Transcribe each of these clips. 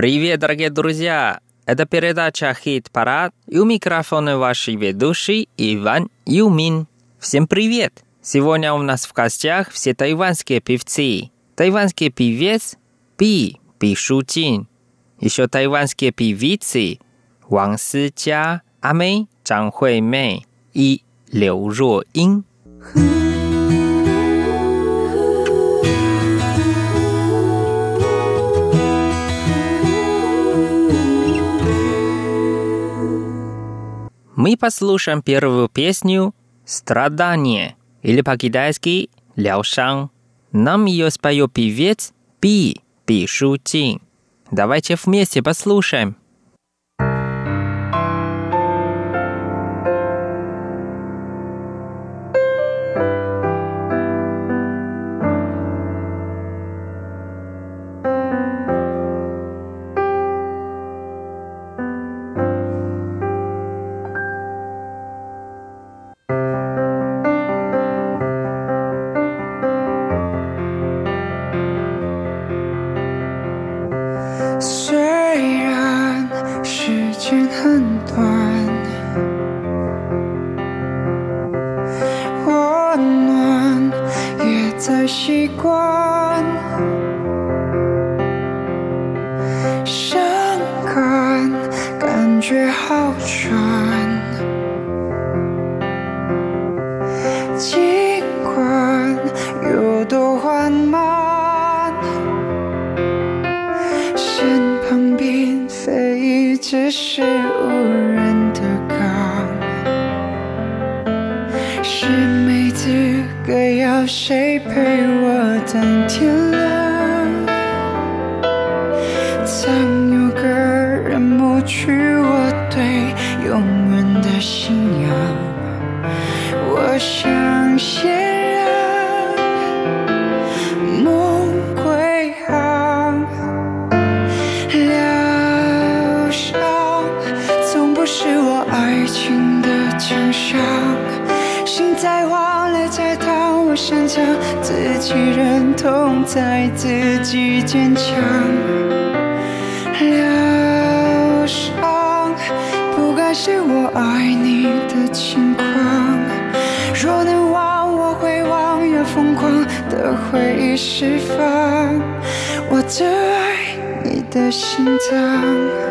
Привет, дорогие друзья! Это передача «Хит-парад» и у микрофона вашей ведущий Иван Юмин. Всем привет! Сегодня у нас в гостях все тайванские певцы. Тайванский певец Пи Пи Шутин. Еще тайванские певицы Ван Си Сича, Амэй, Чан Хуэй Мэй и Лю Жо Ин. Хм. мы послушаем первую песню «Страдание» или по-китайски "Ляошан". Нам ее споет певец Пи Пи Шу Чин. Давайте вместе послушаем. 尽管有多缓慢身旁并非只是是我爱情的奖赏，心在慌，泪在淌，我擅长自己忍痛，再自己坚强。疗伤，不该是我爱你的轻狂。若能忘，我会忘，要疯狂的回忆释放。我最爱你的心脏。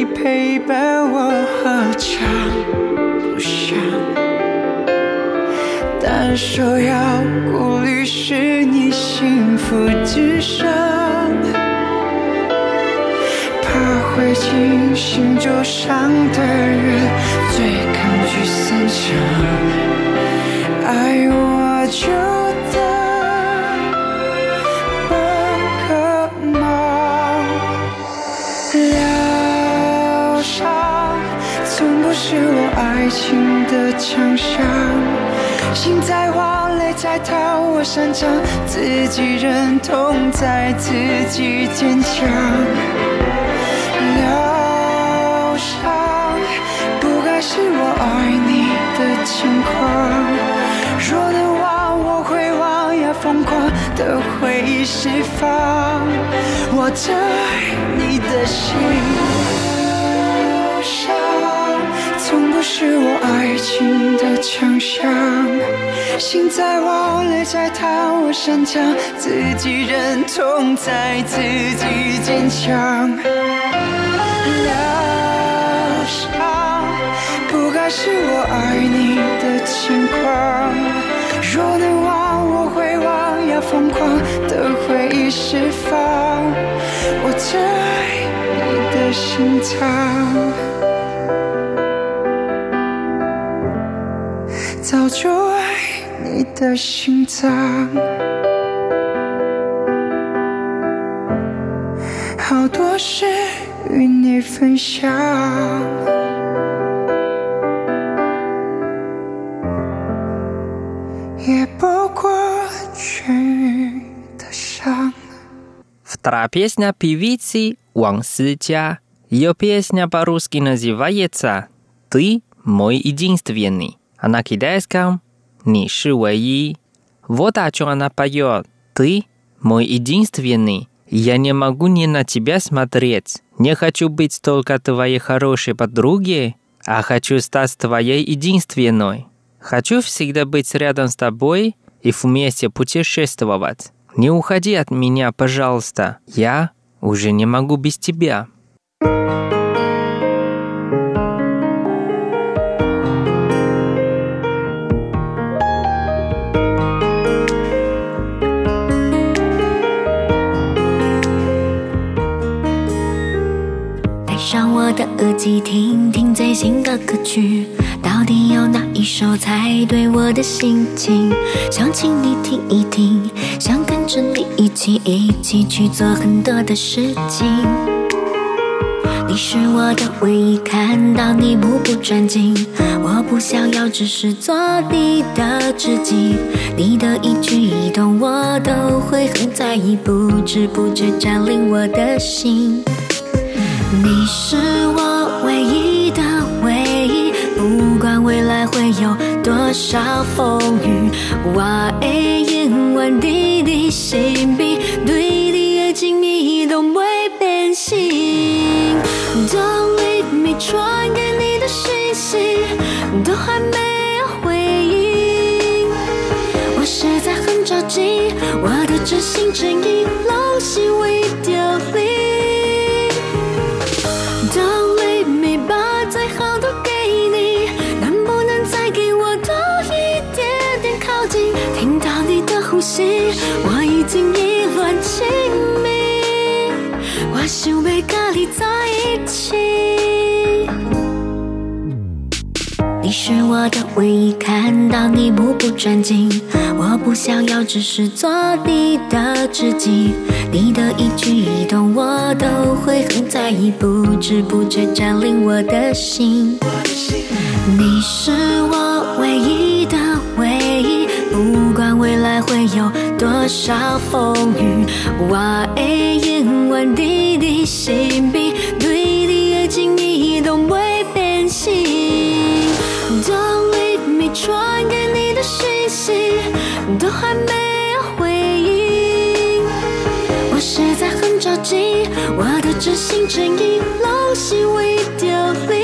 你陪伴我合唱不想。但首要顾虑是你幸福之上怕会惊醒桌伤的人最抗拒散场爱我就爱情的墙上，心在花，泪在逃，我擅长自己忍痛，在自己坚强。疗伤不该是我爱你的情狂，说的话我会忘，也疯狂的回忆释放，我在你的心。痛不是我爱情的强项，心在慌，泪在淌，我擅长自己忍痛，再自己坚强。疗伤不该是我爱你的轻狂，若能忘，我会忘，要疯狂的回忆释放，我最爱你的心脏。早就爱你的心脏。好多事与你分享，也不过去的伤。Вторая песня певицы Ван Сыча. Ее песня по-русски называется «Ты мой единственный», Она китайском «Ни ши вэйи». Вот о чем она поет. «Ты мой единственный. Я не могу не на тебя смотреть. Не хочу быть только твоей хорошей подруги, а хочу стать твоей единственной. Хочу всегда быть рядом с тобой и вместе путешествовать. Не уходи от меня, пожалуйста. Я уже не могу без тебя». 机，听听最新的歌曲，到底有哪一首才对我的心情？想请你听一听，想跟着你一起一起去做很多的事情。你是我的唯一，看到你目不转睛，我不想要只是做你的知己，你的一举一动我都会很在意，不知不觉占领我的心。你是我唯一的唯一，不管未来会有多少风雨，我会永远伫你身边，对你的情意都不会变心。Don't leave me，传给你的讯息都还没有回应，我实在很着急，我的真心真意拢是为我的唯一，看到你目不转睛，我不想要只是做你的知己，你的一举一动我都会很在意，不知不觉占领我的心。你是我唯一的唯一，不管未来会有多少风雨，我会永远伫你身边，还没有回应，我实在很着急，我的真心真意拢是为凋零。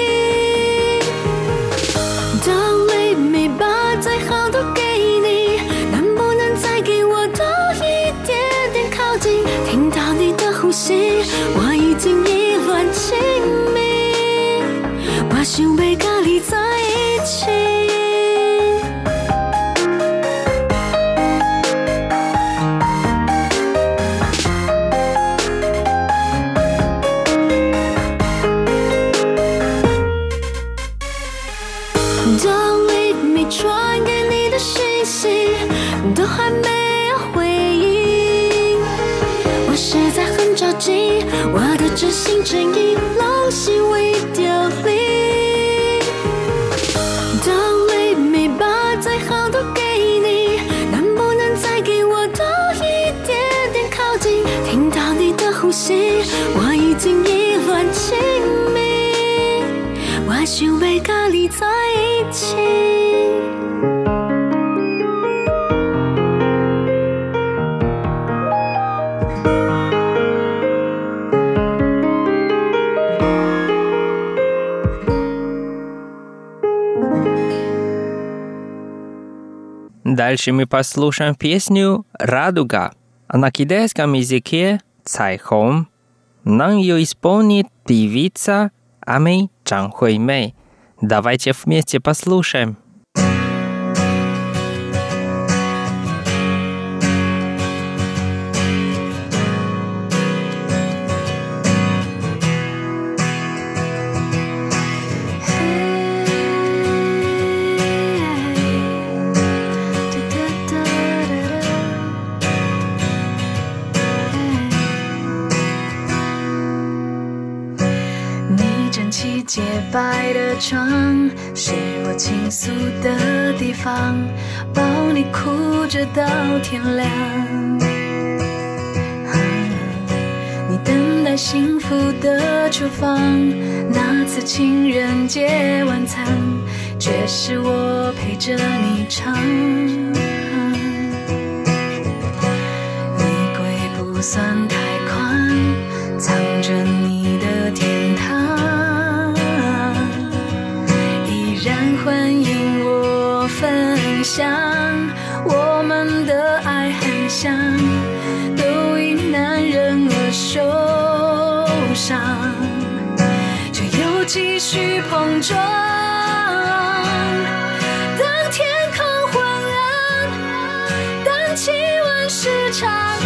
Don't leave me，把最好都给你，能不能再给我多一点点靠近？听到你的呼吸，我已经意乱情迷，我想要我已经意乱情迷，我想要跟你在一起。Дальше мы послушаем песню «Радуга», а на китайском языке «Цайхом». Нам ее исполнит певица Амей Чан Хуэй Мэй. Давайте вместе послушаем.《的床是我倾诉的地方，抱你哭着到天亮。你等待幸福的厨房，那次情人节晚餐，却是我陪着你唱。衣柜不算想。我们的爱很像，都因男人而受伤，却又继续碰撞。当天空昏暗，当气温失常，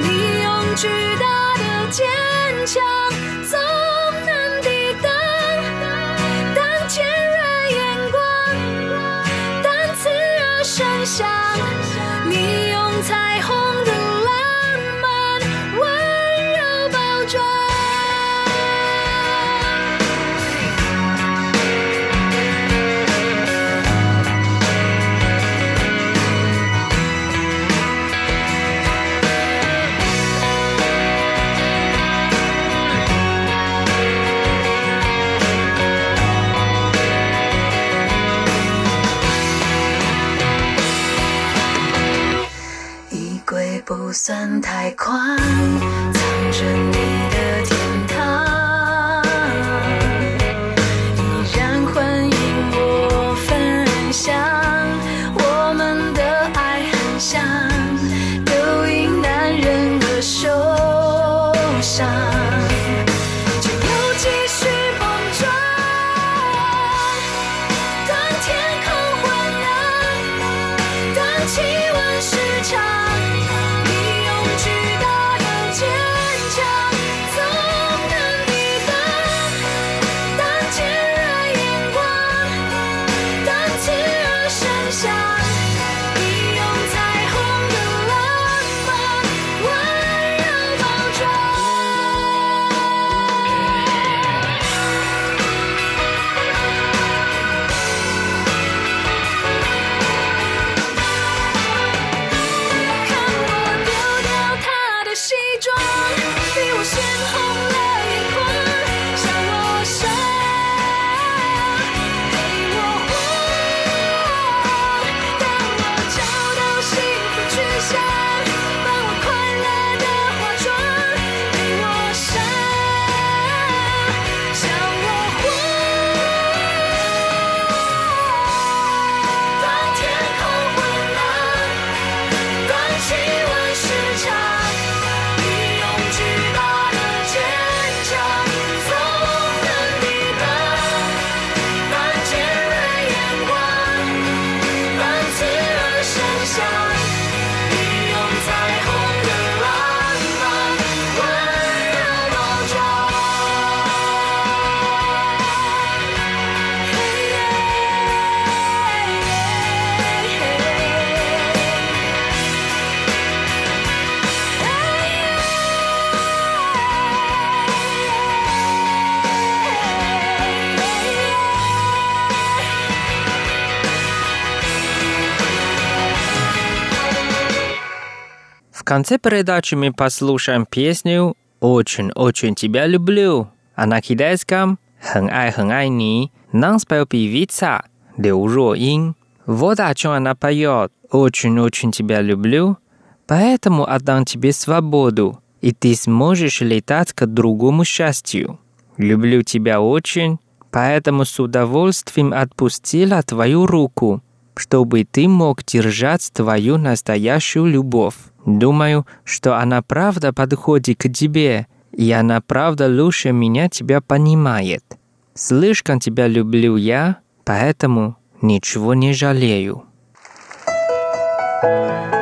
你用巨大的坚强 конце передачи мы послушаем песню «Очень-очень тебя люблю», а на китайском «Хэнай-хэнай ни» нам спел певица Лю Ро Ин. Вот о чем она поет «Очень-очень тебя люблю», поэтому отдам тебе свободу, и ты сможешь летать к другому счастью. Люблю тебя очень, поэтому с удовольствием отпустила твою руку, чтобы ты мог держать твою настоящую любовь. Думаю, что она правда подходит к тебе, и она правда лучше меня тебя понимает. Слишком тебя люблю я, поэтому ничего не жалею. 想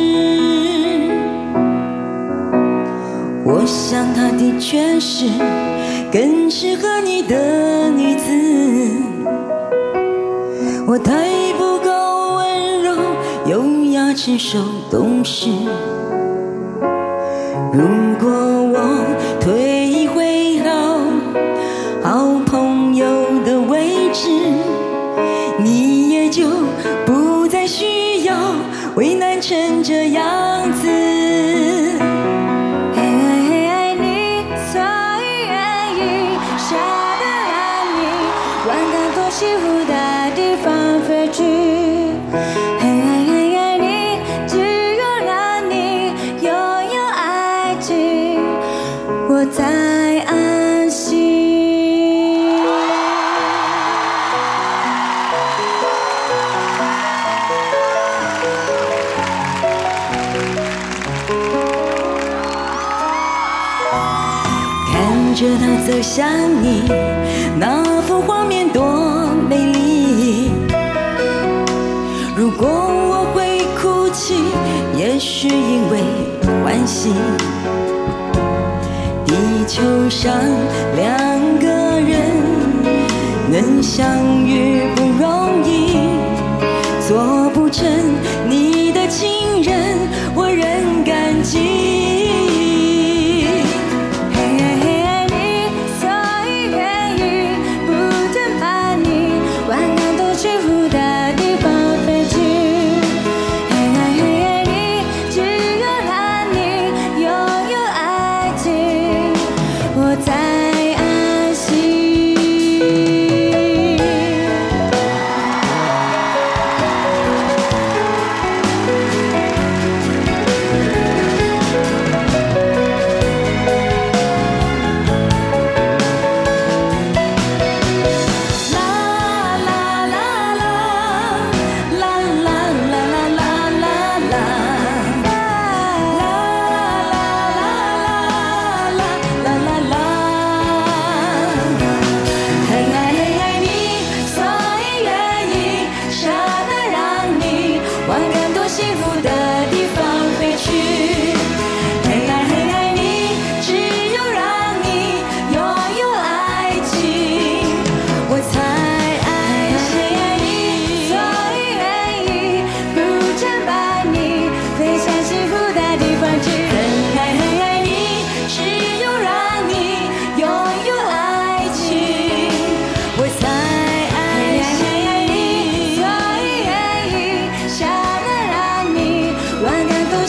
想她的确是更适合你的女子。我太不够温柔、优雅、成熟、懂事。如果我退回到好朋友的位置，你也就不再需要为难成这样子。着他走向你，那幅画面多美丽。如果我会哭泣，也许因为欢喜。地球上两个人能相遇不容易，做不成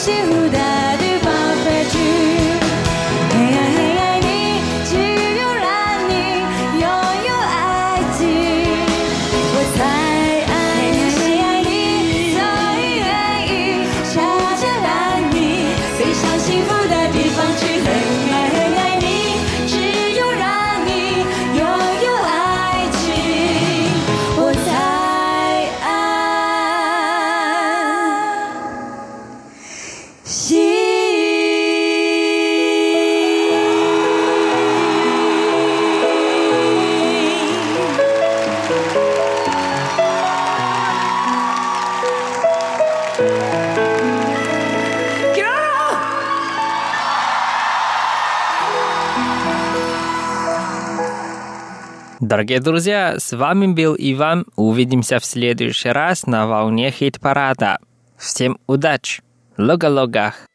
更多 Дорогие друзья, с вами был Иван. Увидимся в следующий раз на волне хит-парада. Всем удачи! Лога-логах!